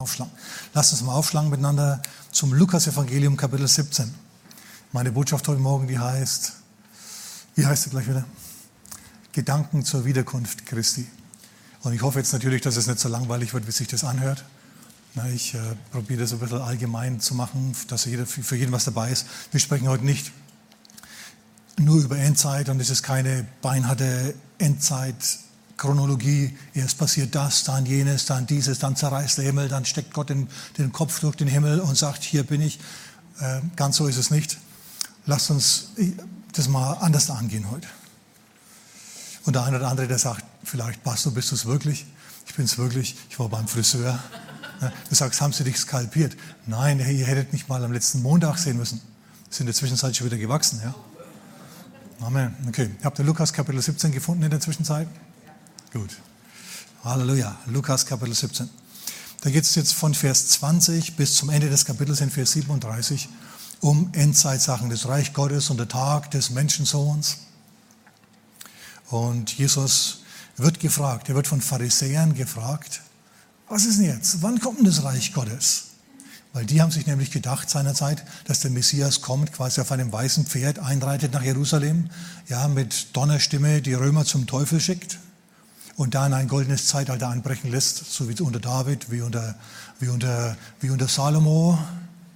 aufschlagen. Lasst uns mal aufschlagen miteinander zum Lukas-Evangelium, Kapitel 17. Meine Botschaft heute Morgen, die heißt, wie heißt sie gleich wieder? Gedanken zur Wiederkunft Christi. Und ich hoffe jetzt natürlich, dass es nicht so langweilig wird, wie sich das anhört. ich äh, probiere das ein bisschen allgemein zu machen, dass jeder, für jeden was dabei ist. Wir sprechen heute nicht nur über Endzeit und es ist keine beinharte Endzeit Chronologie, erst passiert das, dann jenes, dann dieses, dann zerreißt der Himmel, dann steckt Gott den, den Kopf durch den Himmel und sagt, hier bin ich. Äh, ganz so ist es nicht. Lasst uns das mal anders angehen heute. Und der eine oder andere, der sagt, vielleicht, Pastor, bist du es wirklich? Ich bin es wirklich. Ich war beim Friseur. Du sagst, haben sie dich skalpiert? Nein, ihr hättet mich mal am letzten Montag sehen müssen. Sind in der Zwischenzeit schon wieder gewachsen, ja? Amen. Okay. Habt ihr Lukas Kapitel 17 gefunden in der Zwischenzeit? Gut. Halleluja. Lukas Kapitel 17. Da geht es jetzt von Vers 20 bis zum Ende des Kapitels in Vers 37 um Endzeitsachen, das Reich Gottes und der Tag des Menschensohns. Und Jesus wird gefragt, er wird von Pharisäern gefragt, was ist denn jetzt? Wann kommt denn das Reich Gottes? Weil die haben sich nämlich gedacht seinerzeit, dass der Messias kommt, quasi auf einem weißen Pferd einreitet nach Jerusalem, ja, mit Donnerstimme die Römer zum Teufel schickt und dann ein goldenes Zeitalter anbrechen lässt, so wie unter David, wie unter, wie unter, wie unter Salomo,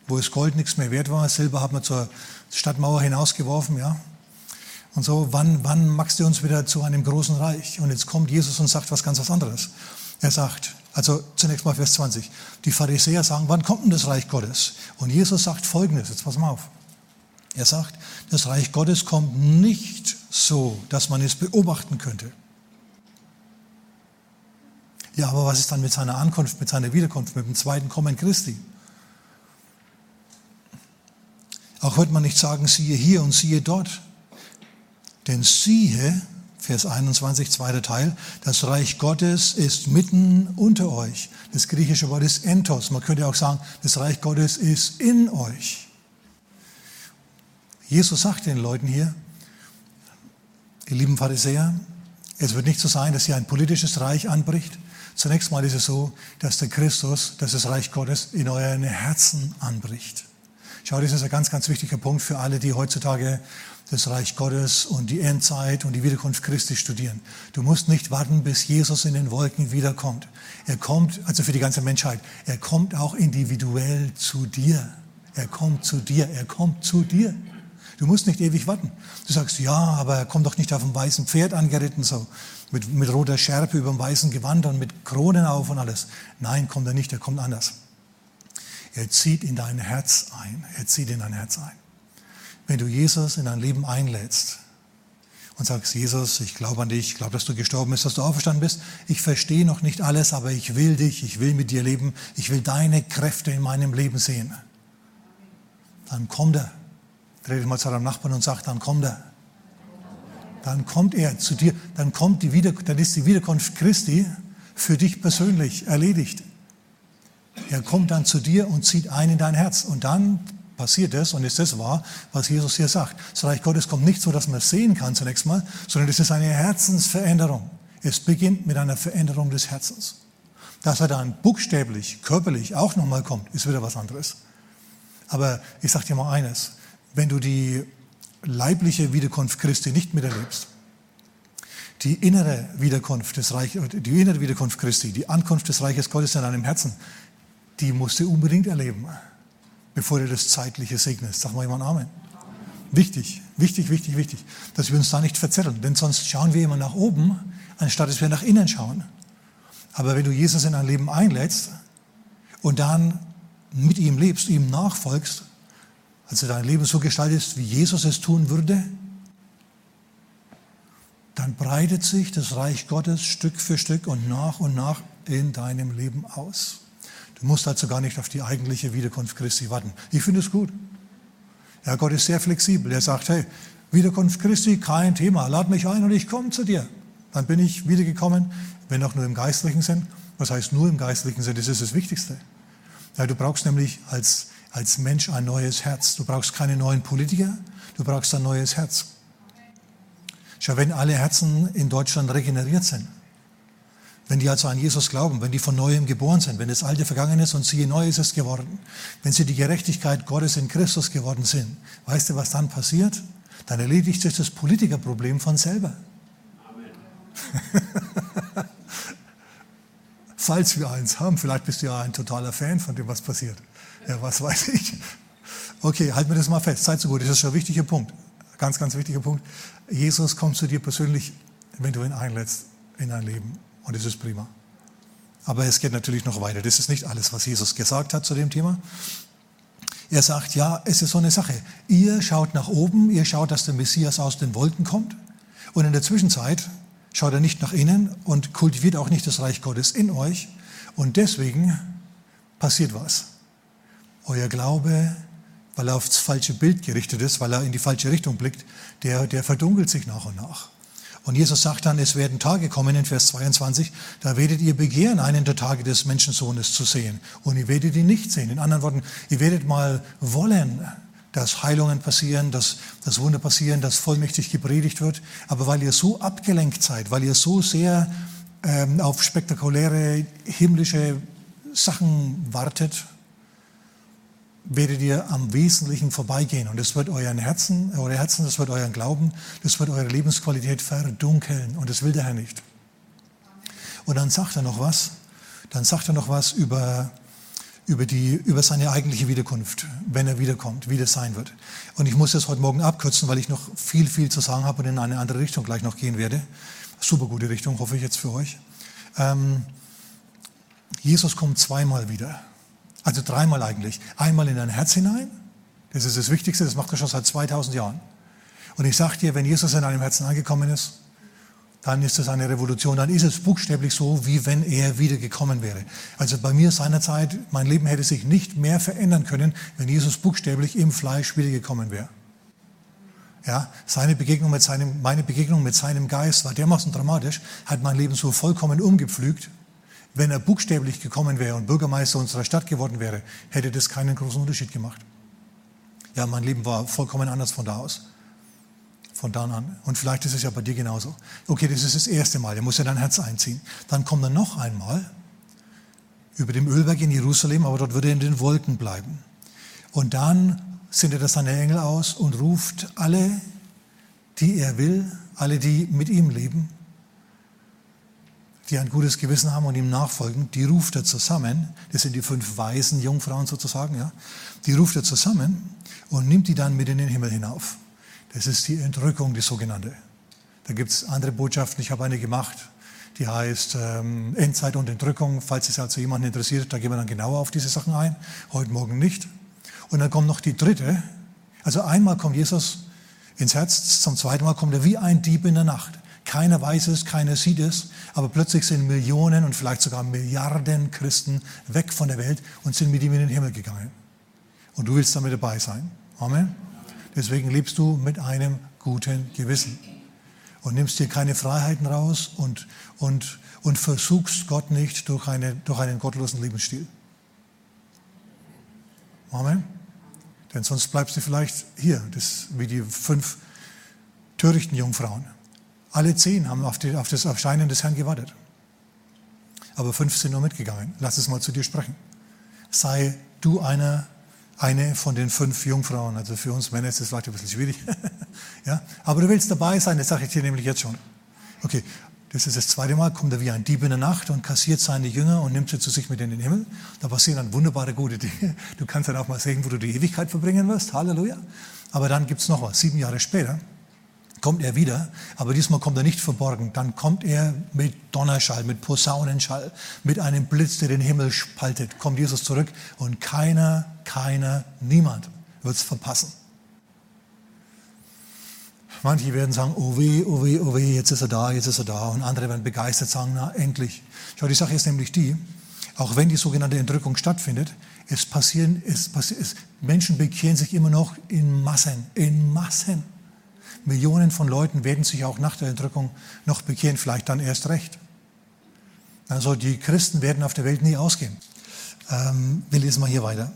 wo es Gold nichts mehr wert war, Silber hat man zur Stadtmauer hinausgeworfen, ja. Und so, wann, wann machst du uns wieder zu einem großen Reich? Und jetzt kommt Jesus und sagt was ganz was anderes. Er sagt, also zunächst mal Vers 20, die Pharisäer sagen, wann kommt denn das Reich Gottes? Und Jesus sagt Folgendes, jetzt pass mal auf. Er sagt, das Reich Gottes kommt nicht so, dass man es beobachten könnte. Ja, aber was ist dann mit seiner Ankunft, mit seiner Wiederkunft, mit dem zweiten Kommen Christi? Auch wird man nicht sagen, siehe hier und siehe dort. Denn siehe, Vers 21, zweiter Teil, das Reich Gottes ist mitten unter euch. Das griechische Wort ist entos. Man könnte auch sagen, das Reich Gottes ist in euch. Jesus sagt den Leuten hier, ihr lieben Pharisäer, es wird nicht so sein, dass hier ein politisches Reich anbricht, Zunächst mal ist es so, dass der Christus, dass das Reich Gottes in euren Herzen anbricht. Schau, das ist ein ganz, ganz wichtiger Punkt für alle, die heutzutage das Reich Gottes und die Endzeit und die Wiederkunft Christi studieren. Du musst nicht warten, bis Jesus in den Wolken wiederkommt. Er kommt, also für die ganze Menschheit, er kommt auch individuell zu dir. Er kommt zu dir, er kommt zu dir. Du musst nicht ewig warten. Du sagst, ja, aber er kommt doch nicht auf dem weißen Pferd angeritten, so mit, mit roter Schärpe über dem weißen Gewand und mit Kronen auf und alles. Nein, kommt er nicht, er kommt anders. Er zieht in dein Herz ein. Er zieht in dein Herz ein. Wenn du Jesus in dein Leben einlädst und sagst, Jesus, ich glaube an dich, ich glaube, dass du gestorben bist, dass du auferstanden bist, ich verstehe noch nicht alles, aber ich will dich, ich will mit dir leben, ich will deine Kräfte in meinem Leben sehen. Dann kommt er. Dreh dich mal zu deinem Nachbarn und sag, dann kommt er dann kommt er zu dir, dann, kommt die Wieder, dann ist die Wiederkunft Christi für dich persönlich erledigt. Er kommt dann zu dir und zieht ein in dein Herz. Und dann passiert es, und ist das wahr, was Jesus hier sagt. Das Reich Gottes kommt nicht so, dass man es sehen kann zunächst mal, sondern es ist eine Herzensveränderung. Es beginnt mit einer Veränderung des Herzens. Dass er dann buchstäblich, körperlich auch nochmal kommt, ist wieder was anderes. Aber ich sage dir mal eines, wenn du die leibliche Wiederkunft Christi nicht miterlebst, die innere Wiederkunft des Reiches, die innere Wiederkunft Christi, die Ankunft des Reiches Gottes in deinem Herzen, die musst du unbedingt erleben, bevor du das Zeitliche segnest. Sag mal jemand Amen. Wichtig, wichtig, wichtig, wichtig, dass wir uns da nicht verzetteln, denn sonst schauen wir immer nach oben, anstatt dass wir nach innen schauen. Aber wenn du Jesus in dein Leben einlädst und dann mit ihm lebst, ihm nachfolgst, also dein Leben so gestaltest, wie Jesus es tun würde, dann breitet sich das Reich Gottes Stück für Stück und nach und nach in deinem Leben aus. Du musst also gar nicht auf die eigentliche Wiederkunft Christi warten. Ich finde es gut. Ja, Gott ist sehr flexibel. Er sagt, hey, Wiederkunft Christi, kein Thema. Lad mich ein und ich komme zu dir. Dann bin ich wiedergekommen, wenn auch nur im geistlichen Sinn. Was heißt nur im geistlichen Sinn? Das ist das Wichtigste. Ja, du brauchst nämlich als als Mensch ein neues Herz. Du brauchst keine neuen Politiker, du brauchst ein neues Herz. Schau, wenn alle Herzen in Deutschland regeneriert sind, Wenn die also an Jesus glauben, wenn die von neuem geboren sind, wenn das Alte vergangen ist und siehe, neu ist es geworden, wenn sie die Gerechtigkeit Gottes in Christus geworden sind, weißt du, was dann passiert? Dann erledigt sich das Politikerproblem von selber. Amen. Falls wir eins haben, vielleicht bist du ja ein totaler Fan von dem, was passiert. Ja, was weiß ich. Okay, halten wir das mal fest. Seid so gut, das ist schon ein wichtiger Punkt. Ganz, ganz wichtiger Punkt. Jesus kommt zu dir persönlich, wenn du ihn einlädst in dein Leben. Und das ist prima. Aber es geht natürlich noch weiter. Das ist nicht alles, was Jesus gesagt hat zu dem Thema. Er sagt, ja, es ist so eine Sache. Ihr schaut nach oben, ihr schaut, dass der Messias aus den Wolken kommt. Und in der Zwischenzeit schaut er nicht nach innen und kultiviert auch nicht das Reich Gottes in euch. Und deswegen passiert was. Euer Glaube, weil er aufs falsche Bild gerichtet ist, weil er in die falsche Richtung blickt, der, der verdunkelt sich nach und nach. Und Jesus sagt dann, es werden Tage kommen in Vers 22, da werdet ihr begehren, einen der Tage des Menschensohnes zu sehen. Und ihr werdet ihn nicht sehen. In anderen Worten, ihr werdet mal wollen, dass Heilungen passieren, dass, dass Wunder passieren, dass vollmächtig gepredigt wird. Aber weil ihr so abgelenkt seid, weil ihr so sehr ähm, auf spektakuläre himmlische Sachen wartet, werdet ihr am Wesentlichen vorbeigehen. Und das wird euren Herzen, eure Herzen, das wird euren Glauben, das wird eure Lebensqualität verdunkeln. Und das will der Herr nicht. Und dann sagt er noch was. Dann sagt er noch was über, über, die, über seine eigentliche Wiederkunft, wenn er wiederkommt, wie das sein wird. Und ich muss das heute Morgen abkürzen, weil ich noch viel, viel zu sagen habe und in eine andere Richtung gleich noch gehen werde. Super gute Richtung, hoffe ich jetzt für euch. Ähm, Jesus kommt zweimal wieder. Also dreimal eigentlich. Einmal in dein Herz hinein. Das ist das Wichtigste, das macht er schon seit 2000 Jahren. Und ich sage dir, wenn Jesus in deinem Herzen angekommen ist, dann ist es eine Revolution. Dann ist es buchstäblich so, wie wenn er wiedergekommen wäre. Also bei mir seinerzeit, mein Leben hätte sich nicht mehr verändern können, wenn Jesus buchstäblich im Fleisch wiedergekommen wäre. Ja, seine Begegnung mit seinem, meine Begegnung mit seinem Geist war dermaßen dramatisch, hat mein Leben so vollkommen umgepflügt, wenn er buchstäblich gekommen wäre und Bürgermeister unserer Stadt geworden wäre, hätte das keinen großen Unterschied gemacht. Ja, mein Leben war vollkommen anders von da aus. Von da an. Und vielleicht ist es ja bei dir genauso. Okay, das ist das erste Mal. Er muss ja dein Herz einziehen. Dann kommt er noch einmal über dem Ölberg in Jerusalem, aber dort würde er in den Wolken bleiben. Und dann sendet er seine Engel aus und ruft alle, die er will, alle, die mit ihm leben, die ein gutes Gewissen haben und ihm nachfolgen, die ruft er zusammen. Das sind die fünf weisen Jungfrauen sozusagen, ja. Die ruft er zusammen und nimmt die dann mit in den Himmel hinauf. Das ist die Entrückung, die sogenannte. Da gibt es andere Botschaften. Ich habe eine gemacht, die heißt ähm, Endzeit und Entrückung. Falls es also jemanden interessiert, da gehen wir dann genauer auf diese Sachen ein. Heute Morgen nicht. Und dann kommt noch die dritte. Also einmal kommt Jesus ins Herz, zum zweiten Mal kommt er wie ein Dieb in der Nacht. Keiner weiß es, keiner sieht es, aber plötzlich sind Millionen und vielleicht sogar Milliarden Christen weg von der Welt und sind mit ihm in den Himmel gegangen. Und du willst damit dabei sein. Amen. Deswegen lebst du mit einem guten Gewissen und nimmst dir keine Freiheiten raus und, und, und versuchst Gott nicht durch, eine, durch einen gottlosen Lebensstil. Amen. Denn sonst bleibst du vielleicht hier, das, wie die fünf törichten Jungfrauen. Alle zehn haben auf, die, auf das Erscheinen des Herrn gewartet. Aber fünf sind nur mitgegangen. Lass es mal zu dir sprechen. Sei du einer, eine von den fünf Jungfrauen. Also für uns Männer ist das vielleicht ein bisschen schwierig. ja? Aber du willst dabei sein, das sage ich dir nämlich jetzt schon. Okay, das ist das zweite Mal, kommt er wie ein Dieb in der Nacht und kassiert seine Jünger und nimmt sie zu sich mit in den Himmel. Da passieren dann wunderbare gute Dinge. Du kannst dann auch mal sehen, wo du die Ewigkeit verbringen wirst. Halleluja. Aber dann gibt es noch was. Sieben Jahre später kommt er wieder, aber diesmal kommt er nicht verborgen. Dann kommt er mit Donnerschall, mit Posaunenschall, mit einem Blitz, der den Himmel spaltet. Kommt Jesus zurück und keiner, keiner, niemand wird es verpassen. Manche werden sagen, oh weh, oh weh, oh weh, jetzt ist er da, jetzt ist er da. Und andere werden begeistert sagen, na endlich. Schau, die Sache ist nämlich die, auch wenn die sogenannte Entrückung stattfindet, es passieren, es es, Menschen bekehren sich immer noch in Massen, in Massen. Millionen von Leuten werden sich auch nach der Entrückung noch bekehren, vielleicht dann erst recht. Also die Christen werden auf der Welt nie ausgehen. Ähm, wir lesen mal hier weiter.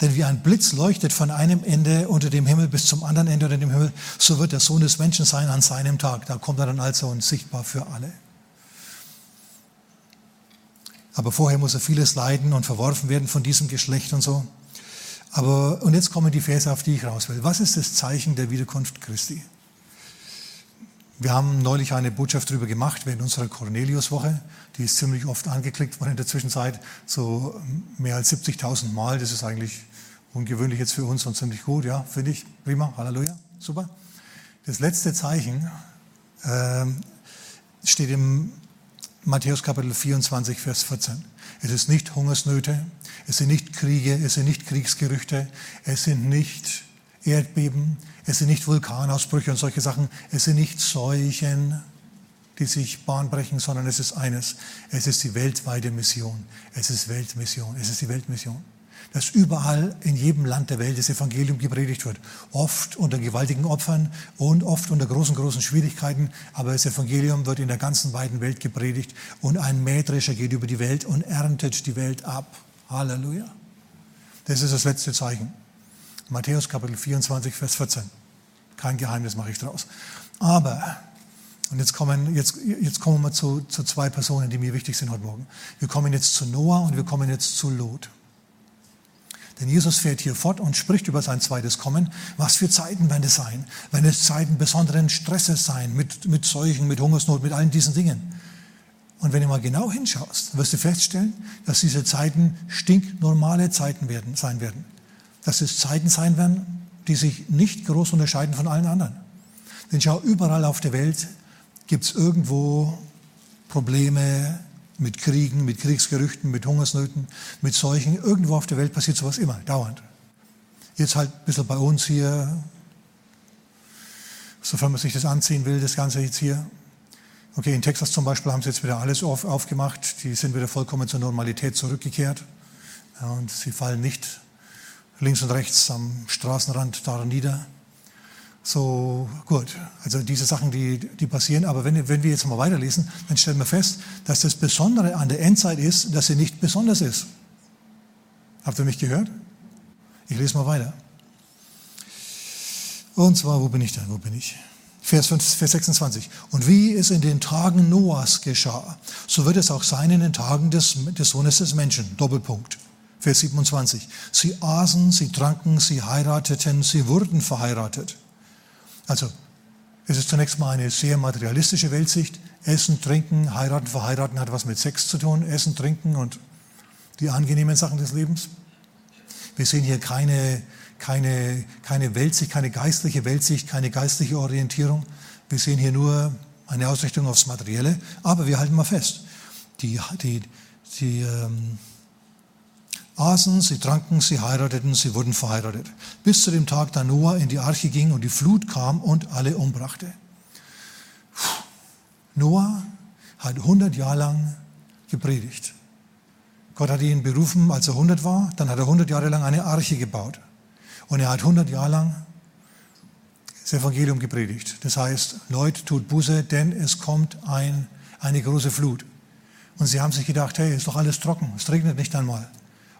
Denn wie ein Blitz leuchtet von einem Ende unter dem Himmel bis zum anderen Ende unter dem Himmel, so wird der Sohn des Menschen sein an seinem Tag. Da kommt er dann also und sichtbar für alle. Aber vorher muss er vieles leiden und verworfen werden von diesem Geschlecht und so. Aber, und jetzt kommen die Verse, auf die ich raus will. Was ist das Zeichen der Wiederkunft Christi? Wir haben neulich eine Botschaft darüber gemacht während unserer Cornelius-Woche. Die ist ziemlich oft angeklickt worden in der Zwischenzeit, so mehr als 70.000 Mal. Das ist eigentlich ungewöhnlich jetzt für uns und ziemlich gut, ja, finde ich. Prima, Halleluja, super. Das letzte Zeichen äh, steht im Matthäus Kapitel 24, Vers 14. Es ist nicht Hungersnöte, es sind nicht Kriege, es sind nicht Kriegsgerüchte, es sind nicht Erdbeben, es sind nicht Vulkanausbrüche und solche Sachen, es sind nicht Seuchen, die sich Bahn brechen, sondern es ist eines, es ist die weltweite Mission, es ist Weltmission, es ist die Weltmission. Dass überall in jedem Land der Welt das Evangelium gepredigt wird. Oft unter gewaltigen Opfern und oft unter großen, großen Schwierigkeiten. Aber das Evangelium wird in der ganzen weiten Welt gepredigt und ein Mähdrescher geht über die Welt und erntet die Welt ab. Halleluja. Das ist das letzte Zeichen. Matthäus Kapitel 24, Vers 14. Kein Geheimnis mache ich draus. Aber, und jetzt kommen, jetzt, jetzt kommen wir zu, zu zwei Personen, die mir wichtig sind heute Morgen. Wir kommen jetzt zu Noah und wir kommen jetzt zu Lot. Denn Jesus fährt hier fort und spricht über sein zweites Kommen. Was für Zeiten werden es sein? Wenn es Zeiten besonderen Stresses sein, mit, mit Seuchen, mit Hungersnot, mit allen diesen Dingen. Und wenn du mal genau hinschaust, wirst du feststellen, dass diese Zeiten stinknormale Zeiten werden, sein werden. Dass es Zeiten sein werden, die sich nicht groß unterscheiden von allen anderen. Denn schau, überall auf der Welt gibt es irgendwo Probleme mit Kriegen, mit Kriegsgerüchten, mit Hungersnöten, mit Seuchen. Irgendwo auf der Welt passiert sowas immer, dauernd. Jetzt halt ein bisschen bei uns hier, sofern man sich das anziehen will, das Ganze jetzt hier. Okay, in Texas zum Beispiel haben sie jetzt wieder alles auf, aufgemacht. Die sind wieder vollkommen zur Normalität zurückgekehrt. Ja, und sie fallen nicht links und rechts am Straßenrand da nieder. So, gut. Also diese Sachen, die, die passieren. Aber wenn, wenn wir jetzt mal weiterlesen, dann stellen wir fest, dass das Besondere an der Endzeit ist, dass sie nicht besonders ist. Habt ihr mich gehört? Ich lese mal weiter. Und zwar, wo bin ich denn? Wo bin ich? Vers, 5, Vers 26. Und wie es in den Tagen Noahs geschah, so wird es auch sein in den Tagen des, des Sohnes des Menschen. Doppelpunkt. Vers 27. Sie aßen, sie tranken, sie heirateten, sie wurden verheiratet. Also, es ist zunächst mal eine sehr materialistische Weltsicht. Essen, trinken, heiraten, verheiraten hat was mit Sex zu tun. Essen, trinken und die angenehmen Sachen des Lebens. Wir sehen hier keine keine, keine Weltsicht, keine geistliche Weltsicht, keine geistliche Orientierung. Wir sehen hier nur eine Ausrichtung aufs Materielle, aber wir halten mal fest. Die, die, die ähm, aßen, sie tranken, sie heirateten, sie wurden verheiratet. Bis zu dem Tag, da Noah in die Arche ging und die Flut kam und alle umbrachte. Noah hat 100 Jahre lang gepredigt. Gott hat ihn berufen, als er 100 war. Dann hat er 100 Jahre lang eine Arche gebaut. Und er hat 100 Jahre lang das Evangelium gepredigt. Das heißt, Leute, tut Buße, denn es kommt ein, eine große Flut. Und sie haben sich gedacht, hey, ist doch alles trocken, es regnet nicht einmal.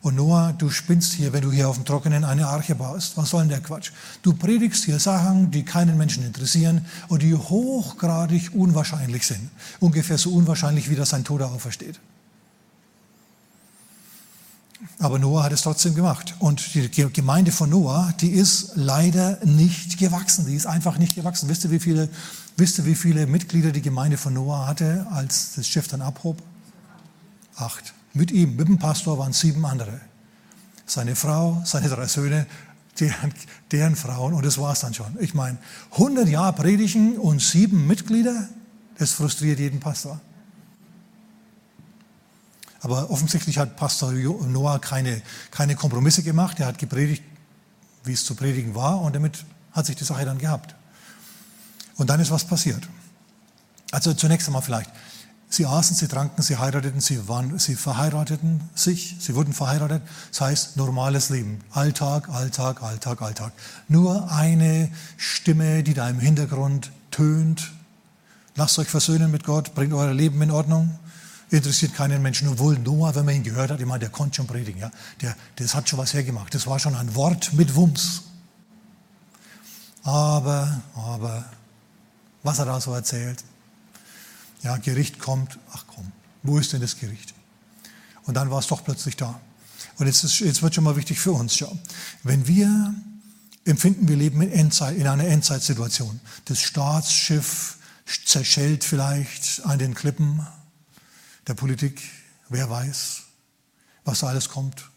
Und Noah, du spinnst hier, wenn du hier auf dem Trockenen eine Arche baust. Was soll denn der Quatsch? Du predigst hier Sachen, die keinen Menschen interessieren und die hochgradig unwahrscheinlich sind. Ungefähr so unwahrscheinlich, wie dass ein Toter aufersteht. Aber Noah hat es trotzdem gemacht. Und die Gemeinde von Noah, die ist leider nicht gewachsen. Die ist einfach nicht gewachsen. Wisst ihr, wie viele, wisst ihr, wie viele Mitglieder die Gemeinde von Noah hatte, als das Schiff dann abhob? Acht. Mit ihm, mit dem Pastor waren sieben andere. Seine Frau, seine drei Söhne, deren, deren Frauen und das war es dann schon. Ich meine, 100 Jahre predigen und sieben Mitglieder, das frustriert jeden Pastor. Aber offensichtlich hat Pastor Noah keine, keine Kompromisse gemacht. Er hat gepredigt, wie es zu predigen war, und damit hat sich die Sache dann gehabt. Und dann ist was passiert. Also zunächst einmal vielleicht. Sie aßen, sie tranken, sie heirateten, sie, waren, sie verheirateten sich, sie wurden verheiratet. Das heißt normales Leben. Alltag, Alltag, Alltag, Alltag. Nur eine Stimme, die da im Hintergrund tönt. Lasst euch versöhnen mit Gott, bringt euer Leben in Ordnung interessiert keinen Menschen. Obwohl Noah, wenn man ihn gehört hat, ich der konnte schon predigen. Ja? Der, das hat schon was hergemacht. Das war schon ein Wort mit Wumms. Aber, aber, was er da so erzählt? Ja, Gericht kommt. Ach komm, wo ist denn das Gericht? Und dann war es doch plötzlich da. Und jetzt, ist, jetzt wird schon mal wichtig für uns. Schau. Wenn wir empfinden, wir leben in, Endzeit, in einer Endzeitsituation. Das Staatsschiff zerschellt vielleicht an den Klippen der Politik. Wer weiß, was da alles kommt.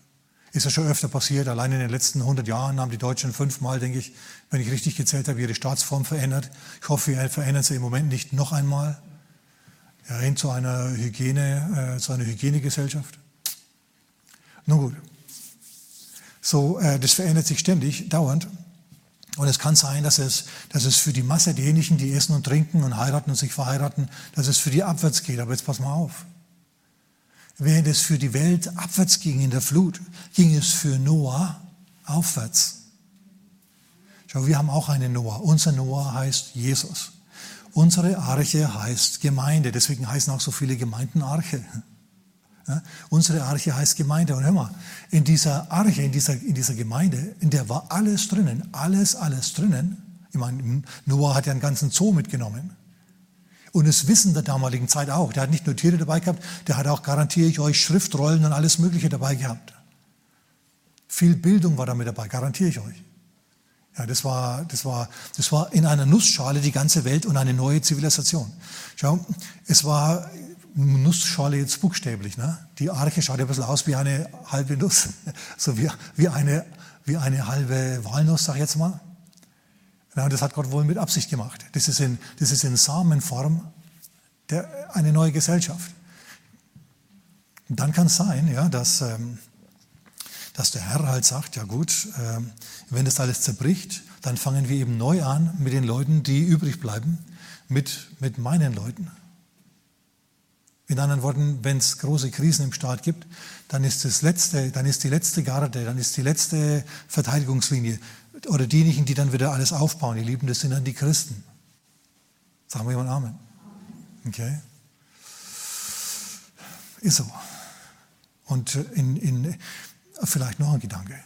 Ist ja schon öfter passiert. Allein in den letzten 100 Jahren haben die Deutschen fünfmal, denke ich, wenn ich richtig gezählt habe, ihre Staatsform verändert. Ich hoffe, wir verändern sie im Moment nicht noch einmal. Ja, hin zu einer Hygiene, äh, zu einer Hygienegesellschaft. Nun gut. So, äh, das verändert sich ständig, dauernd. Und es kann sein, dass es, dass es für die Masse derjenigen, die essen und trinken und heiraten und sich verheiraten, dass es für die abwärts geht. Aber jetzt pass mal auf. Während es für die Welt abwärts ging in der Flut, ging es für Noah aufwärts. Schau, wir haben auch einen Noah. Unser Noah heißt Jesus. Unsere Arche heißt Gemeinde. Deswegen heißen auch so viele Gemeinden Arche. Ja, unsere Arche heißt Gemeinde. Und hör mal, in dieser Arche, in dieser, in dieser Gemeinde, in der war alles drinnen. Alles, alles drinnen. Ich meine, Noah hat ja einen ganzen Zoo mitgenommen. Und das Wissen der damaligen Zeit auch. Der hat nicht nur Tiere dabei gehabt, der hat auch, garantiere ich euch, Schriftrollen und alles Mögliche dabei gehabt. Viel Bildung war damit dabei, garantiere ich euch. Ja, das war, das war, das war in einer Nussschale die ganze Welt und eine neue Zivilisation. Schau, es war Nussschale jetzt buchstäblich. Ne? Die Arche schaut ein bisschen aus wie eine halbe Nuss, so wie, wie, eine, wie eine halbe Walnuss, sag ich jetzt mal. Ja, und das hat Gott wohl mit Absicht gemacht. Das ist in, das ist in Samenform der, eine neue Gesellschaft. Und dann kann es sein, ja, dass, ähm, dass der Herr halt sagt, ja gut, ähm, wenn das alles zerbricht, dann fangen wir eben neu an mit den Leuten, die übrig bleiben, mit, mit meinen Leuten. In anderen Worten, wenn es große Krisen im Staat gibt, dann ist das letzte, dann ist die letzte Garde, dann ist die letzte Verteidigungslinie oder diejenigen, die dann wieder alles aufbauen, ihr Lieben, das sind dann die Christen. Sagen wir jemand Amen. Okay? Ist so. Und in, in, vielleicht noch ein Gedanke.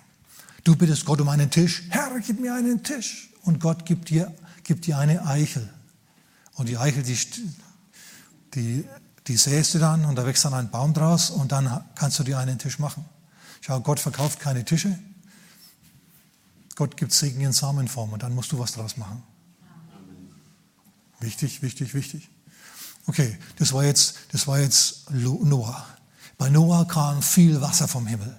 Du bittest Gott um einen Tisch. Herr, gib mir einen Tisch. Und Gott gibt dir, gibt dir eine Eichel. Und die Eichel, die, die, die säst du dann und da wächst dann ein Baum draus und dann kannst du dir einen Tisch machen. Schau, Gott verkauft keine Tische, Gott gibt Segen in Samenform und dann musst du was draus machen. Wichtig, wichtig, wichtig. Okay, das war jetzt, das war jetzt Noah. Bei Noah kam viel Wasser vom Himmel.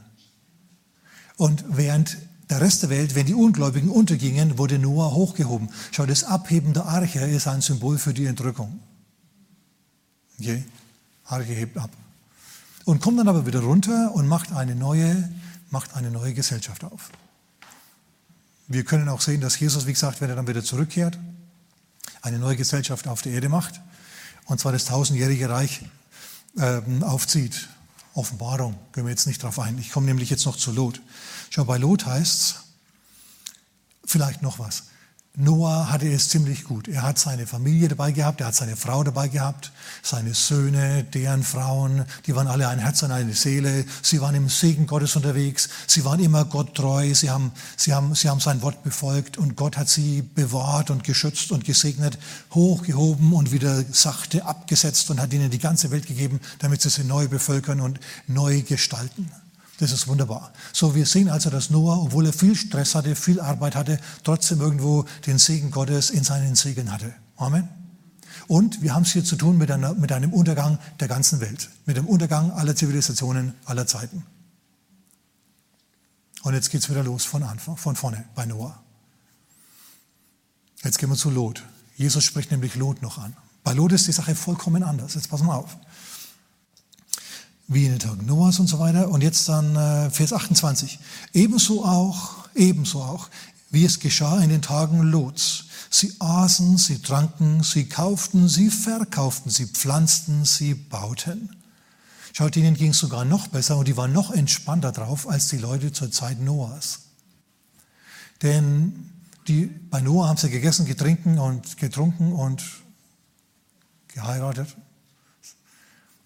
Und während der Rest der Welt, wenn die Ungläubigen untergingen, wurde Noah hochgehoben. Schau, das Abheben der Arche ist ein Symbol für die Entrückung. Okay? Arche hebt ab. Und kommt dann aber wieder runter und macht eine neue, macht eine neue Gesellschaft auf. Wir können auch sehen, dass Jesus, wie gesagt, wenn er dann wieder zurückkehrt, eine neue Gesellschaft auf der Erde macht, und zwar das tausendjährige Reich äh, aufzieht. Offenbarung, gehen wir jetzt nicht drauf ein. Ich komme nämlich jetzt noch zu Lot. Schau, bei Lot heißt es, vielleicht noch was. Noah hatte es ziemlich gut. Er hat seine Familie dabei gehabt, er hat seine Frau dabei gehabt, seine Söhne, deren Frauen, die waren alle ein Herz und eine Seele. Sie waren im Segen Gottes unterwegs. Sie waren immer Gott treu. Sie haben, sie haben, sie haben sein Wort befolgt und Gott hat sie bewahrt und geschützt und gesegnet, hochgehoben und wieder sachte abgesetzt und hat ihnen die ganze Welt gegeben, damit sie sie neu bevölkern und neu gestalten. Das ist wunderbar. So, wir sehen also, dass Noah, obwohl er viel Stress hatte, viel Arbeit hatte, trotzdem irgendwo den Segen Gottes in seinen Segeln hatte. Amen. Und wir haben es hier zu tun mit, einer, mit einem Untergang der ganzen Welt, mit dem Untergang aller Zivilisationen aller Zeiten. Und jetzt geht es wieder los von Anfang, von vorne bei Noah. Jetzt gehen wir zu Lot. Jesus spricht nämlich Lot noch an. Bei Lot ist die Sache vollkommen anders. Jetzt passen wir auf wie in den Tagen Noahs und so weiter. Und jetzt dann äh, Vers 28. Ebenso auch, ebenso auch, wie es geschah in den Tagen Lots. Sie aßen, sie tranken, sie kauften, sie verkauften, sie pflanzten, sie bauten. Schaut, ihnen ging es sogar noch besser und die waren noch entspannter drauf als die Leute zur Zeit Noahs. Denn die, bei Noah haben sie gegessen, getrinken und getrunken und geheiratet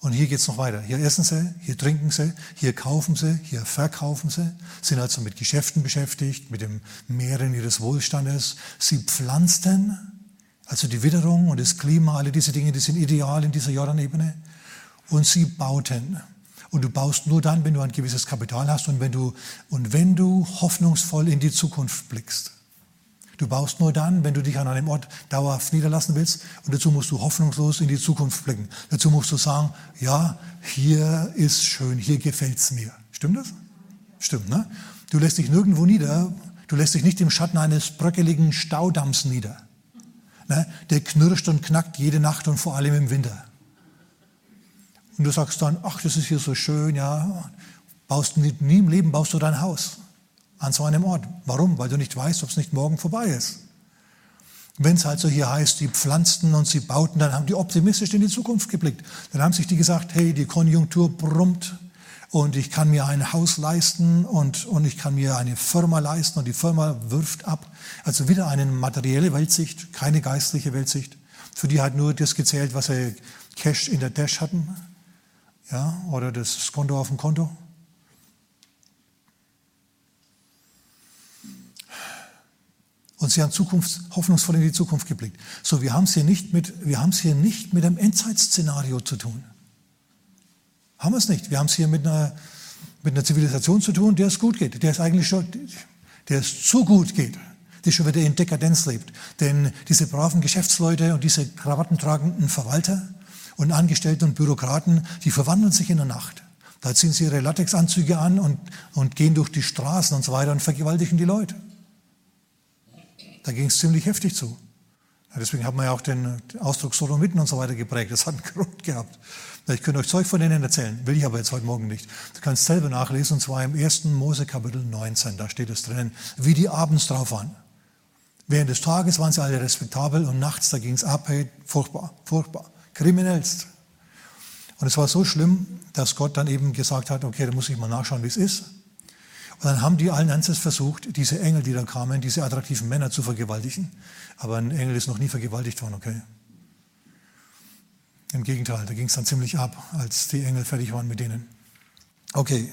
und hier geht es noch weiter. Hier essen sie, hier trinken sie, hier kaufen sie, hier verkaufen sie, sind also mit Geschäften beschäftigt, mit dem Mehren ihres Wohlstandes. Sie pflanzten, also die Witterung und das Klima, alle diese Dinge, die sind ideal in dieser Jordanebene. Und sie bauten. Und du baust nur dann, wenn du ein gewisses Kapital hast und wenn du, und wenn du hoffnungsvoll in die Zukunft blickst. Du baust nur dann, wenn du dich an einem Ort dauerhaft niederlassen willst. Und dazu musst du hoffnungslos in die Zukunft blicken. Dazu musst du sagen, ja, hier ist schön, hier gefällt's mir. Stimmt das? Stimmt, ne? Du lässt dich nirgendwo nieder. Du lässt dich nicht im Schatten eines bröckeligen Staudamms nieder. Ne? Der knirscht und knackt jede Nacht und vor allem im Winter. Und du sagst dann, ach, das ist hier so schön, ja. Baust nie, nie im Leben baust du dein Haus an so einem Ort. Warum? Weil du nicht weißt, ob es nicht morgen vorbei ist. Wenn es halt so hier heißt, die pflanzten und sie bauten, dann haben die optimistisch in die Zukunft geblickt. Dann haben sich die gesagt, hey, die Konjunktur brummt und ich kann mir ein Haus leisten und, und ich kann mir eine Firma leisten und die Firma wirft ab. Also wieder eine materielle Weltsicht, keine geistliche Weltsicht. Für die hat nur das gezählt, was sie Cash in der Dash hatten ja, oder das Konto auf dem Konto. Und sie haben Zukunft, hoffnungsvoll in die Zukunft geblickt. So, wir haben es hier nicht mit, wir haben es hier nicht mit einem Endzeitszenario zu tun. Haben wir es nicht. Wir haben es hier mit einer, mit einer Zivilisation zu tun, der es gut geht, der es eigentlich schon, der es zu gut geht, die schon wieder in Dekadenz lebt. Denn diese braven Geschäftsleute und diese krawattentragenden Verwalter und Angestellte und Bürokraten, die verwandeln sich in der Nacht. Da ziehen sie ihre Latexanzüge an und, und gehen durch die Straßen und so weiter und vergewaltigen die Leute. Da ging es ziemlich heftig zu. Ja, deswegen hat man ja auch den Ausdruck Sodomiten und so weiter geprägt. Das hat einen Grund gehabt. Ich könnte euch Zeug von denen erzählen, will ich aber jetzt heute Morgen nicht. Du kannst selber nachlesen, und zwar im 1. Mose Kapitel 19, da steht es drinnen, wie die abends drauf waren. Während des Tages waren sie alle respektabel und nachts, da ging es ab, hey, furchtbar, furchtbar, kriminellst. Und es war so schlimm, dass Gott dann eben gesagt hat, okay, da muss ich mal nachschauen, wie es ist. Und dann haben die allen Ernstes versucht, diese Engel, die da kamen, diese attraktiven Männer zu vergewaltigen. Aber ein Engel ist noch nie vergewaltigt worden, okay? Im Gegenteil, da ging es dann ziemlich ab, als die Engel fertig waren mit denen. Okay.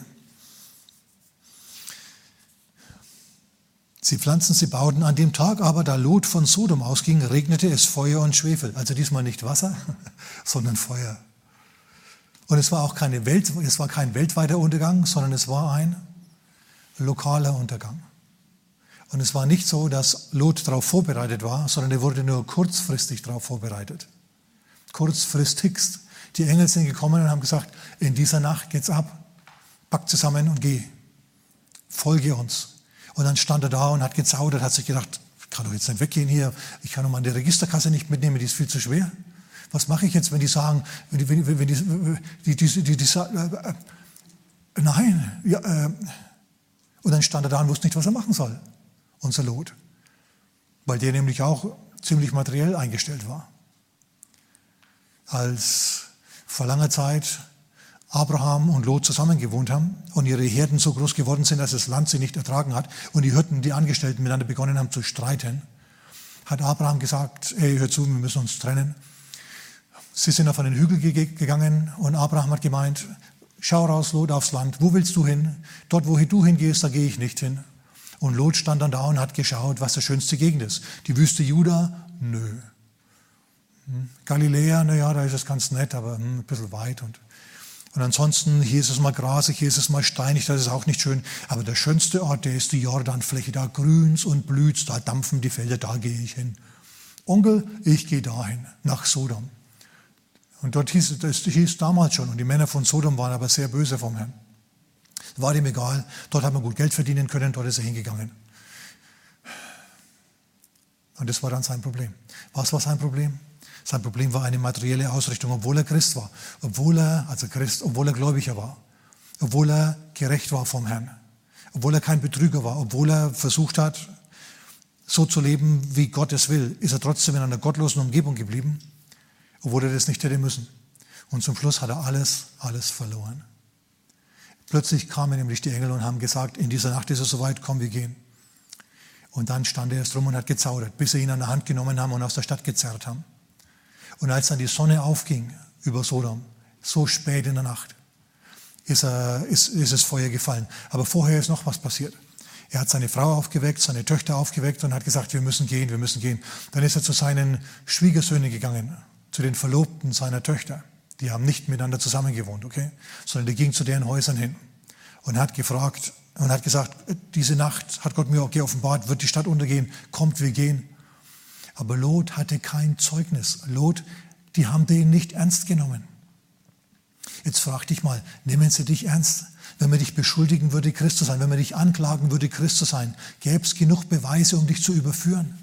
Sie pflanzten, sie bauten. An dem Tag aber, da Lot von Sodom ausging, regnete es Feuer und Schwefel. Also diesmal nicht Wasser, sondern Feuer. Und es war auch keine Welt, es war kein weltweiter Untergang, sondern es war ein lokaler Untergang. Und es war nicht so, dass Lot darauf vorbereitet war, sondern er wurde nur kurzfristig darauf vorbereitet. Kurzfristigst. Die Engel sind gekommen und haben gesagt, in dieser Nacht geht's ab. Pack zusammen und geh. Folge uns. Und dann stand er da und hat gezaudert, hat sich gedacht, ich kann doch jetzt nicht weggehen hier, ich kann doch meine Registerkasse nicht mitnehmen, die ist viel zu schwer. Was mache ich jetzt, wenn die sagen, wenn die, wenn, wenn die, die, die, die, die, äh, äh, nein, ja, äh, und dann stand er da und wusste nicht, was er machen soll, unser Lot. Weil der nämlich auch ziemlich materiell eingestellt war. Als vor langer Zeit Abraham und Lot zusammen gewohnt haben und ihre Herden so groß geworden sind, dass das Land sie nicht ertragen hat und die Hirten, die Angestellten miteinander begonnen haben zu streiten, hat Abraham gesagt, hey, hör zu, wir müssen uns trennen. Sie sind auf einen Hügel gegangen und Abraham hat gemeint, Schau raus, Lot, aufs Land. Wo willst du hin? Dort, wo du hingehst, da gehe ich nicht hin. Und Lot stand dann da und hat geschaut, was die schönste Gegend ist. Die Wüste Juda? Nö. Hm. Galiläa, naja, da ist es ganz nett, aber hm, ein bisschen weit. Und, und ansonsten, hier ist es mal grasig, hier ist es mal steinig, das ist auch nicht schön. Aber der schönste Ort, der ist die Jordanfläche. Da grüns und blüht, da dampfen die Felder, da gehe ich hin. Onkel, ich gehe dahin, nach Sodom. Und dort hieß, das hieß damals schon, und die Männer von Sodom waren aber sehr böse vom Herrn. War ihm egal, dort hat man gut Geld verdienen können, dort ist er hingegangen. Und das war dann sein Problem. Was war sein Problem? Sein Problem war eine materielle Ausrichtung, obwohl er Christ war, obwohl er, also Christ, obwohl er Gläubiger war, obwohl er gerecht war vom Herrn, obwohl er kein Betrüger war, obwohl er versucht hat, so zu leben, wie Gott es will, ist er trotzdem in einer gottlosen Umgebung geblieben obwohl er das nicht hätte müssen. Und zum Schluss hat er alles, alles verloren. Plötzlich kamen nämlich die Engel und haben gesagt, in dieser Nacht ist es soweit, komm, wir gehen. Und dann stand er erst rum und hat gezaudert, bis sie ihn an der Hand genommen haben und aus der Stadt gezerrt haben. Und als dann die Sonne aufging über Sodom, so spät in der Nacht, ist, er, ist, ist das Feuer gefallen. Aber vorher ist noch was passiert. Er hat seine Frau aufgeweckt, seine Töchter aufgeweckt und hat gesagt, wir müssen gehen, wir müssen gehen. Dann ist er zu seinen Schwiegersöhnen gegangen zu den Verlobten seiner Töchter. Die haben nicht miteinander zusammen gewohnt, okay? Sondern der ging zu deren Häusern hin und hat gefragt und hat gesagt, diese Nacht hat Gott mir auch geoffenbart, wird die Stadt untergehen, kommt, wir gehen. Aber Lot hatte kein Zeugnis. Lot, die haben den nicht ernst genommen. Jetzt frag dich mal, nehmen sie dich ernst? Wenn man dich beschuldigen würde, Christ zu sein, wenn man dich anklagen würde, Christ zu sein, gäbe es genug Beweise, um dich zu überführen.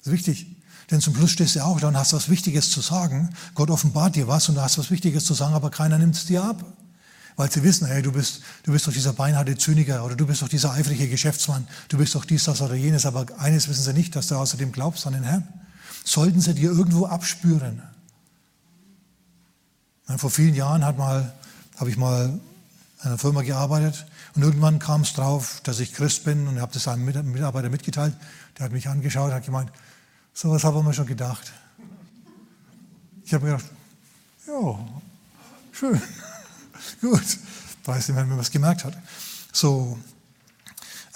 Das ist wichtig. Denn zum Schluss stehst du auch da und hast was Wichtiges zu sagen. Gott offenbart dir was und du hast was Wichtiges zu sagen, aber keiner nimmt es dir ab. Weil sie wissen, hey, du bist, du bist doch dieser beinharte Zyniker oder du bist doch dieser eifrige Geschäftsmann, du bist doch dies, das oder jenes, aber eines wissen sie nicht, dass du außerdem glaubst an den Herrn. Sollten sie dir irgendwo abspüren, vor vielen Jahren habe ich mal in einer Firma gearbeitet und irgendwann kam es drauf, dass ich Christ bin und habe das einem Mitarbeiter mitgeteilt. Der hat mich angeschaut und hat gemeint, sowas haben wir schon gedacht. Ich habe mir gedacht, ja, schön, gut. Weiß nicht, wenn man was gemerkt hat. So,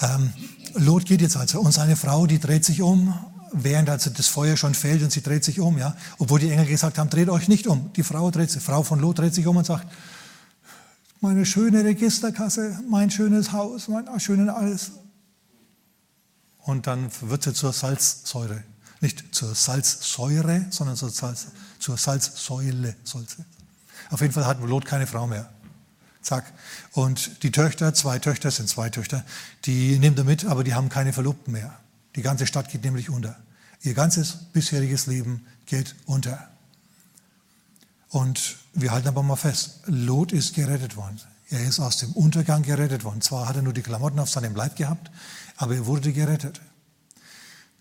ähm, Lot geht jetzt also und seine Frau, die dreht sich um während also das Feuer schon fällt und sie dreht sich um, ja, obwohl die Engel gesagt haben, dreht euch nicht um. Die Frau dreht sich, Frau von Lot dreht sich um und sagt, meine schöne Registerkasse, mein schönes Haus, mein schönes alles. Und dann wird sie zur Salzsäure. Nicht zur Salzsäure, sondern zur, Salz, zur Salzsäule soll sie. Auf jeden Fall hat Lot keine Frau mehr. Zack. Und die Töchter, zwei Töchter sind zwei Töchter, die nimmt er mit, aber die haben keine Verlobten mehr. Die ganze Stadt geht nämlich unter. Ihr ganzes bisheriges Leben geht unter. Und wir halten aber mal fest, Lot ist gerettet worden. Er ist aus dem Untergang gerettet worden. Zwar hat er nur die Klamotten auf seinem Leib gehabt, aber er wurde gerettet.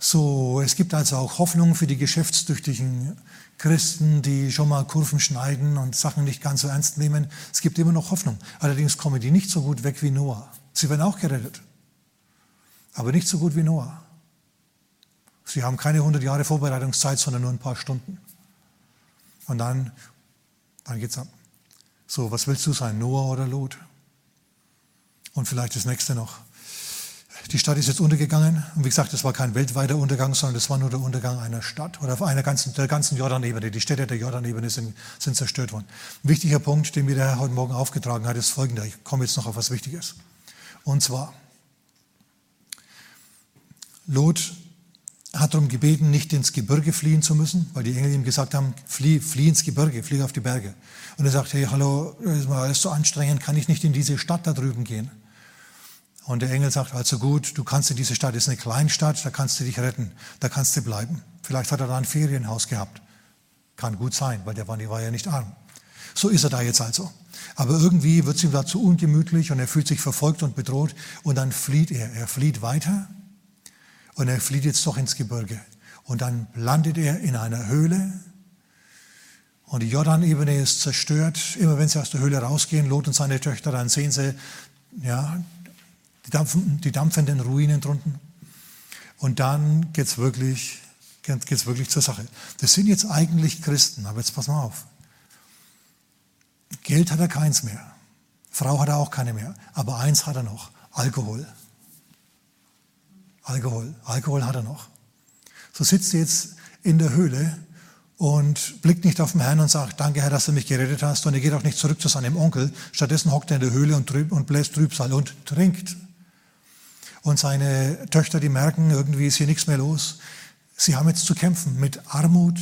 So, es gibt also auch Hoffnung für die geschäftstüchtigen Christen, die schon mal Kurven schneiden und Sachen nicht ganz so ernst nehmen. Es gibt immer noch Hoffnung. Allerdings kommen die nicht so gut weg wie Noah. Sie werden auch gerettet, aber nicht so gut wie Noah. Sie haben keine 100 Jahre Vorbereitungszeit, sondern nur ein paar Stunden. Und dann, dann geht's ab. So, was willst du sein, Noah oder Lot? Und vielleicht das nächste noch. Die Stadt ist jetzt untergegangen. Und wie gesagt, das war kein weltweiter Untergang, sondern das war nur der Untergang einer Stadt oder einer ganzen, der ganzen Jordanebene. Die Städte der Jordanebene sind, sind zerstört worden. Ein wichtiger Punkt, den mir der Herr heute Morgen aufgetragen hat, ist folgender. Ich komme jetzt noch auf was Wichtiges. Und zwar, Lot hat darum gebeten, nicht ins Gebirge fliehen zu müssen, weil die Engel ihm gesagt haben, flieh, flieh ins Gebirge, flieh auf die Berge. Und er sagt, hey, hallo, ist mal alles so anstrengend, kann ich nicht in diese Stadt da drüben gehen? Und der Engel sagt, also gut, du kannst in diese Stadt, das ist eine Kleinstadt, da kannst du dich retten, da kannst du bleiben. Vielleicht hat er da ein Ferienhaus gehabt. Kann gut sein, weil der war, war ja nicht arm. So ist er da jetzt also. Aber irgendwie wird es ihm dazu ungemütlich und er fühlt sich verfolgt und bedroht und dann flieht er. Er flieht weiter und er flieht jetzt doch ins Gebirge. Und dann landet er in einer Höhle. Und die Jordanebene ist zerstört. Immer wenn sie aus der Höhle rausgehen, Lot und seine Töchter, dann sehen sie ja, die, dampfen, die dampfenden Ruinen drunten. Und dann geht es wirklich, geht's wirklich zur Sache. Das sind jetzt eigentlich Christen, aber jetzt pass mal auf. Geld hat er keins mehr. Frau hat er auch keine mehr. Aber eins hat er noch, Alkohol. Alkohol. Alkohol hat er noch. So sitzt er jetzt in der Höhle und blickt nicht auf den Herrn und sagt, danke Herr, dass du mich gerettet hast. Und er geht auch nicht zurück zu seinem Onkel. Stattdessen hockt er in der Höhle und, trüb, und bläst Trübsal und trinkt. Und seine Töchter, die merken, irgendwie ist hier nichts mehr los. Sie haben jetzt zu kämpfen mit Armut,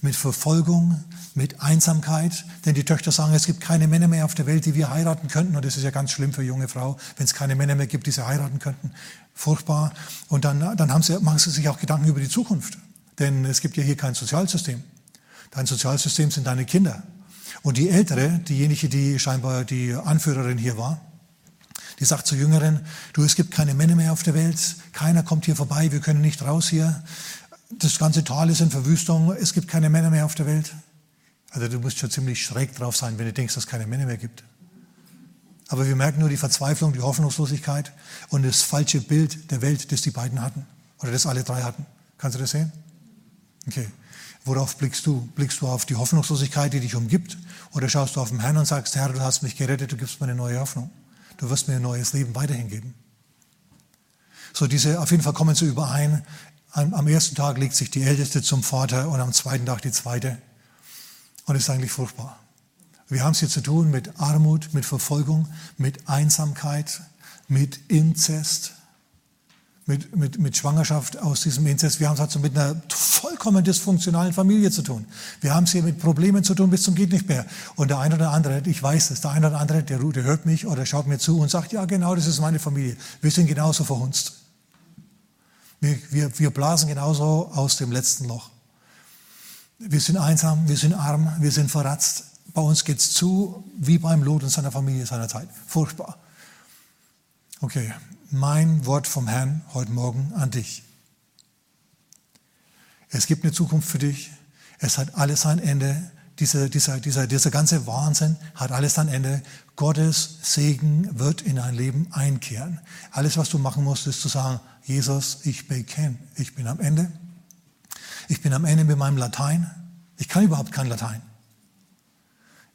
mit Verfolgung, mit Einsamkeit. Denn die Töchter sagen, es gibt keine Männer mehr auf der Welt, die wir heiraten könnten. Und das ist ja ganz schlimm für junge Frau, wenn es keine Männer mehr gibt, die sie heiraten könnten. Furchtbar. Und dann, dann haben sie, machen sie sich auch Gedanken über die Zukunft. Denn es gibt ja hier kein Sozialsystem. Dein Sozialsystem sind deine Kinder. Und die Ältere, diejenige, die scheinbar die Anführerin hier war, die sagt zur Jüngeren, du, es gibt keine Männer mehr auf der Welt, keiner kommt hier vorbei, wir können nicht raus hier, das ganze Tal ist in Verwüstung, es gibt keine Männer mehr auf der Welt. Also du musst schon ziemlich schräg drauf sein, wenn du denkst, dass es keine Männer mehr gibt. Aber wir merken nur die Verzweiflung, die Hoffnungslosigkeit und das falsche Bild der Welt, das die beiden hatten. Oder das alle drei hatten. Kannst du das sehen? Okay. Worauf blickst du? Blickst du auf die Hoffnungslosigkeit, die dich umgibt? Oder schaust du auf den Herrn und sagst, Herr, du hast mich gerettet, du gibst mir eine neue Hoffnung. Du wirst mir ein neues Leben weiterhin geben. So, diese, auf jeden Fall kommen sie überein, am ersten Tag legt sich die Älteste zum Vater und am zweiten Tag die zweite. Und es ist eigentlich furchtbar. Wir haben es hier zu tun mit Armut, mit Verfolgung, mit Einsamkeit, mit Inzest, mit, mit, mit Schwangerschaft aus diesem Inzest. Wir haben es also mit einer vollkommen dysfunktionalen Familie zu tun. Wir haben es hier mit Problemen zu tun bis zum geht nicht mehr. Und der eine oder andere, ich weiß es, der eine oder andere, der, der hört mich oder schaut mir zu und sagt, ja genau, das ist meine Familie. Wir sind genauso verhunzt. Wir, wir, wir blasen genauso aus dem letzten Loch. Wir sind einsam, wir sind arm, wir sind verratzt. Bei uns geht es zu wie beim Lot und seiner Familie seiner Zeit. Furchtbar. Okay, mein Wort vom Herrn heute Morgen an dich. Es gibt eine Zukunft für dich. Es hat alles ein Ende. Dieser, dieser, dieser, dieser ganze Wahnsinn hat alles ein Ende. Gottes Segen wird in dein Leben einkehren. Alles, was du machen musst, ist zu sagen, Jesus, ich bekenne, ich bin am Ende. Ich bin am Ende mit meinem Latein. Ich kann überhaupt kein Latein.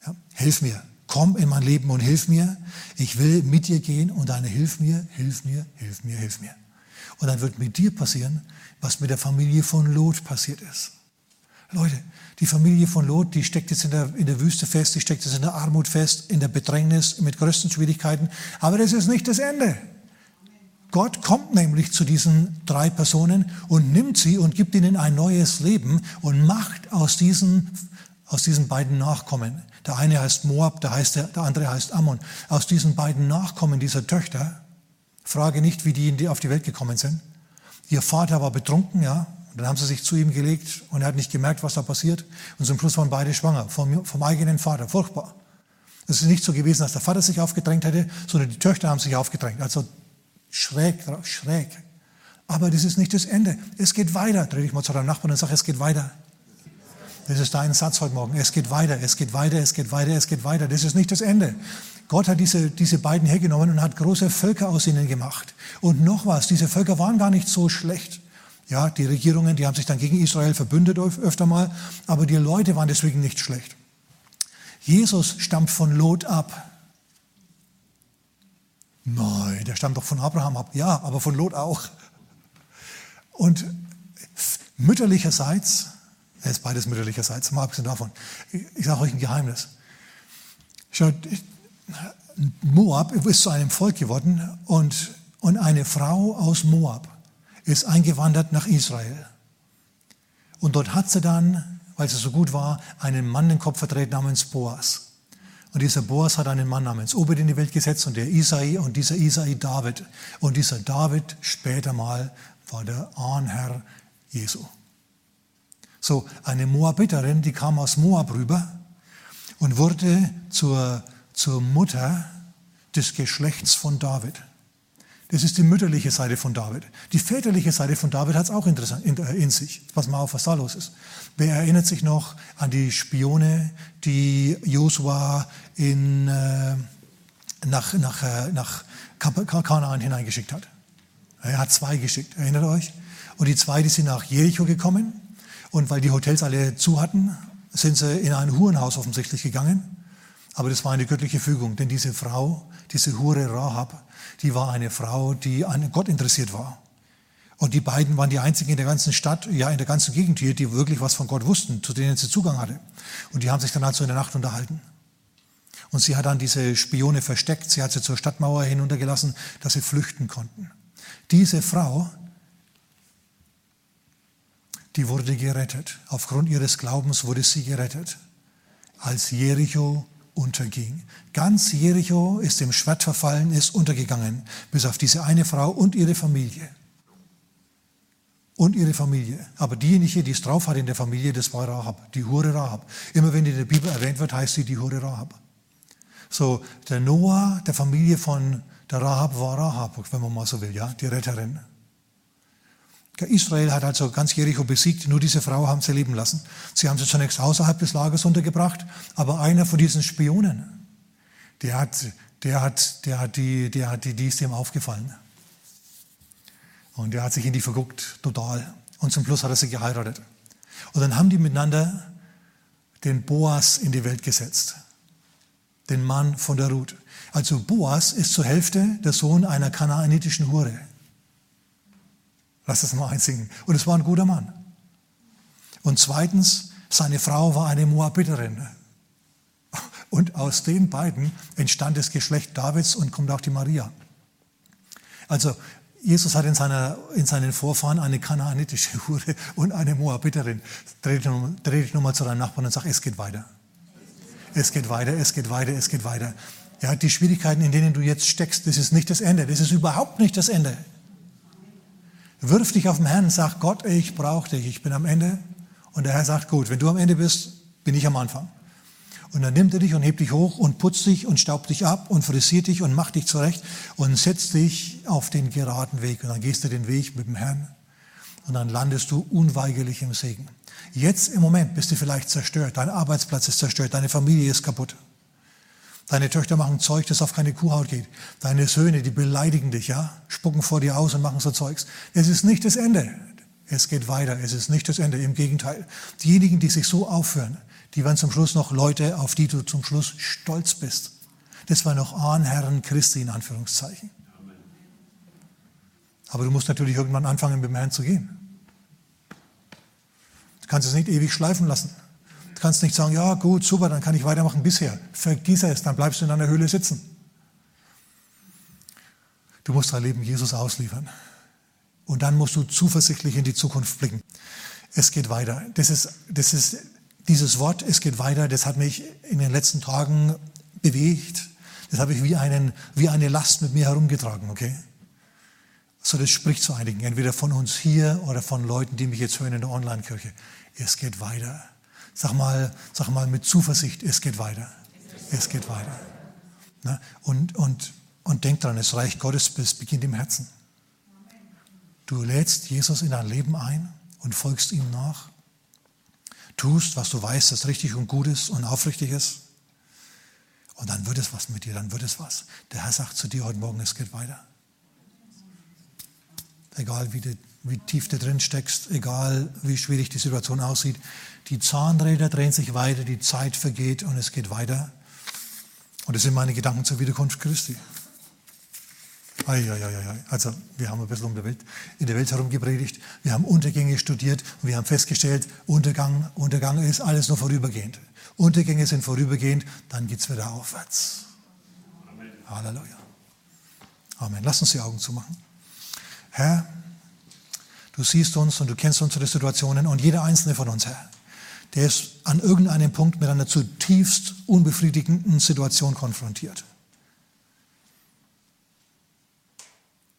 Ja, hilf mir. Komm in mein Leben und hilf mir. Ich will mit dir gehen und deine hilf mir, hilf mir, hilf mir, hilf mir. Und dann wird mit dir passieren, was mit der Familie von Lot passiert ist. Leute, die Familie von Lot, die steckt jetzt in der, in der Wüste fest, die steckt jetzt in der Armut fest, in der Bedrängnis, mit größten Schwierigkeiten. Aber das ist nicht das Ende. Gott kommt nämlich zu diesen drei Personen und nimmt sie und gibt ihnen ein neues Leben und macht aus diesen, aus diesen beiden Nachkommen. Der eine heißt Moab, der, heißt, der andere heißt Ammon. Aus diesen beiden Nachkommen dieser Töchter, frage nicht, wie die auf die Welt gekommen sind. Ihr Vater war betrunken, ja. Und dann haben sie sich zu ihm gelegt und er hat nicht gemerkt, was da passiert. Und zum Schluss waren beide schwanger, vom, vom eigenen Vater. Furchtbar. Es ist nicht so gewesen, dass der Vater sich aufgedrängt hätte, sondern die Töchter haben sich aufgedrängt. Also schräg, schräg. Aber das ist nicht das Ende. Es geht weiter. Dreh dich mal zu deinem Nachbarn und sag, es geht weiter. Das ist dein Satz heute Morgen. Es geht weiter, es geht weiter, es geht weiter, es geht weiter. Das ist nicht das Ende. Gott hat diese, diese beiden hergenommen und hat große Völker aus ihnen gemacht. Und noch was, diese Völker waren gar nicht so schlecht. Ja, die Regierungen, die haben sich dann gegen Israel verbündet öfter mal, aber die Leute waren deswegen nicht schlecht. Jesus stammt von Lot ab. Nein, der stammt doch von Abraham ab. Ja, aber von Lot auch. Und mütterlicherseits, er ist beides mütterlicherseits, mal abgesehen davon, ich sage euch ein Geheimnis. Schaut, Moab ist zu einem Volk geworden und, und eine Frau aus Moab ist eingewandert nach Israel. Und dort hat sie dann, weil sie so gut war, einen Mann den Kopf verdreht namens Boas. Und dieser Boas hat einen Mann namens Obed in die Welt gesetzt und der Isai und dieser Isai David. Und dieser David später mal war der Ahnherr Jesu. So, eine Moabiterin, die kam aus Moab rüber und wurde zur, zur Mutter des Geschlechts von David. Das ist die mütterliche Seite von David. Die väterliche Seite von David hat es auch interessant in, äh, in, sich. Pass mal auf, was da los ist. Wer erinnert sich noch an die Spione, die Josua äh, nach, nach, äh, nach Kanaan hineingeschickt hat? Er hat zwei geschickt, erinnert euch? Und die zwei, die sind nach Jericho gekommen. Und weil die Hotels alle zu hatten, sind sie in ein Hurenhaus offensichtlich gegangen. Aber das war eine göttliche Fügung, denn diese Frau, diese Hure Rahab, die war eine Frau, die an Gott interessiert war. Und die beiden waren die einzigen in der ganzen Stadt, ja in der ganzen Gegend hier, die wirklich was von Gott wussten, zu denen sie Zugang hatte. Und die haben sich dann also in der Nacht unterhalten. Und sie hat dann diese Spione versteckt, sie hat sie zur Stadtmauer hinuntergelassen, dass sie flüchten konnten. Diese Frau, die wurde gerettet. Aufgrund ihres Glaubens wurde sie gerettet. Als Jericho unterging. Ganz Jericho ist dem Schwert verfallen, ist untergegangen, bis auf diese eine Frau und ihre Familie. Und ihre Familie. Aber diejenige, die es drauf hat in der Familie, das war Rahab, die Hure Rahab. Immer wenn die in der Bibel erwähnt wird, heißt sie die Hure Rahab. So, der Noah, der Familie von der Rahab war Rahab, wenn man mal so will, ja, die Retterin. Israel hat also ganz Jericho besiegt, nur diese Frau haben sie leben lassen. Sie haben sie zunächst außerhalb des Lagers untergebracht, aber einer von diesen Spionen, der hat, der hat, der hat die, der hat die, die ist ihm aufgefallen. Und der hat sich in die verguckt, total. Und zum Schluss hat er sie geheiratet. Und dann haben die miteinander den Boas in die Welt gesetzt. Den Mann von der Ruth. Also Boas ist zur Hälfte der Sohn einer kanaanitischen Hure. Lass es mal einsingen. Und es war ein guter Mann. Und zweitens, seine Frau war eine Moabiterin. Und aus den beiden entstand das Geschlecht Davids und kommt auch die Maria. Also Jesus hat in, seiner, in seinen Vorfahren eine kanaanitische Hure und eine Moabiterin. Dreh dich nochmal zu deinem Nachbarn und sag, es geht weiter. Es geht weiter, es geht weiter, es geht weiter. Ja, die Schwierigkeiten, in denen du jetzt steckst, das ist nicht das Ende. Das ist überhaupt nicht das Ende. Wirf dich auf den Herrn sag, Gott, ich brauche dich, ich bin am Ende. Und der Herr sagt, gut, wenn du am Ende bist, bin ich am Anfang. Und dann nimmt er dich und hebt dich hoch und putzt dich und staubt dich ab und frisiert dich und macht dich zurecht und setzt dich auf den geraden Weg. Und dann gehst du den Weg mit dem Herrn und dann landest du unweigerlich im Segen. Jetzt im Moment bist du vielleicht zerstört, dein Arbeitsplatz ist zerstört, deine Familie ist kaputt. Deine Töchter machen Zeug, das auf keine Kuhhaut geht. Deine Söhne, die beleidigen dich, ja, spucken vor dir aus und machen so Zeugs. Es ist nicht das Ende. Es geht weiter. Es ist nicht das Ende. Im Gegenteil. Diejenigen, die sich so aufführen, die waren zum Schluss noch Leute, auf die du zum Schluss stolz bist. Das waren noch Ahnherren Christi in Anführungszeichen. Aber du musst natürlich irgendwann anfangen, mit dem Herrn zu gehen. Du kannst es nicht ewig schleifen lassen. Du kannst nicht sagen, ja gut, super, dann kann ich weitermachen bisher. Vergiss es, dann bleibst du in einer Höhle sitzen. Du musst dein Leben Jesus ausliefern. Und dann musst du zuversichtlich in die Zukunft blicken. Es geht weiter. Das ist, das ist dieses Wort, es geht weiter, das hat mich in den letzten Tagen bewegt. Das habe ich wie, einen, wie eine Last mit mir herumgetragen, okay? So, das spricht zu einigen, entweder von uns hier oder von Leuten, die mich jetzt hören in der Online-Kirche. Es geht weiter. Sag mal, sag mal mit Zuversicht, es geht weiter. Es geht weiter. Ne? Und, und, und denk dran, das Reich Gottes beginnt im Herzen. Du lädst Jesus in dein Leben ein und folgst ihm nach tust, was du weißt, das richtig und gut ist und aufrichtig ist. Und dann wird es was mit dir, dann wird es was. Der Herr sagt zu dir heute Morgen, es geht weiter. Egal wie, du, wie tief du drin steckst, egal wie schwierig die Situation aussieht, die Zahnräder drehen sich weiter, die Zeit vergeht und es geht weiter. Und das sind meine Gedanken zur Wiederkunft Christi. Also wir haben ein bisschen um die Welt, in der Welt herum gepredigt, wir haben Untergänge studiert und wir haben festgestellt, Untergang, Untergang ist alles nur vorübergehend. Untergänge sind vorübergehend, dann geht es wieder aufwärts. Amen. Halleluja. Amen. Lass uns die Augen zumachen. Herr, du siehst uns und du kennst unsere Situationen und jeder einzelne von uns, Herr, der ist an irgendeinem Punkt mit einer zutiefst unbefriedigenden Situation konfrontiert.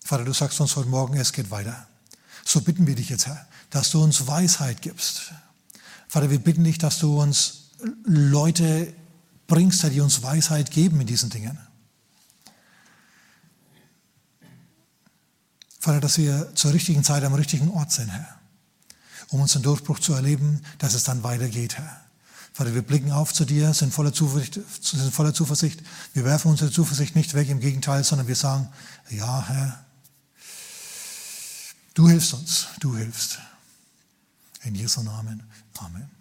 Vater, du sagst uns heute Morgen, es geht weiter. So bitten wir dich jetzt, Herr, dass du uns Weisheit gibst. Vater, wir bitten dich, dass du uns Leute bringst, die uns Weisheit geben in diesen Dingen. Vater, dass wir zur richtigen Zeit am richtigen Ort sind, Herr, um unseren Durchbruch zu erleben, dass es dann weitergeht, Herr. Vater, wir blicken auf zu dir, sind voller Zuversicht, sind voller Zuversicht. Wir werfen unsere Zuversicht nicht weg, im Gegenteil, sondern wir sagen, ja, Herr, Du hilfst uns, du hilfst. In Jesu Namen. Amen.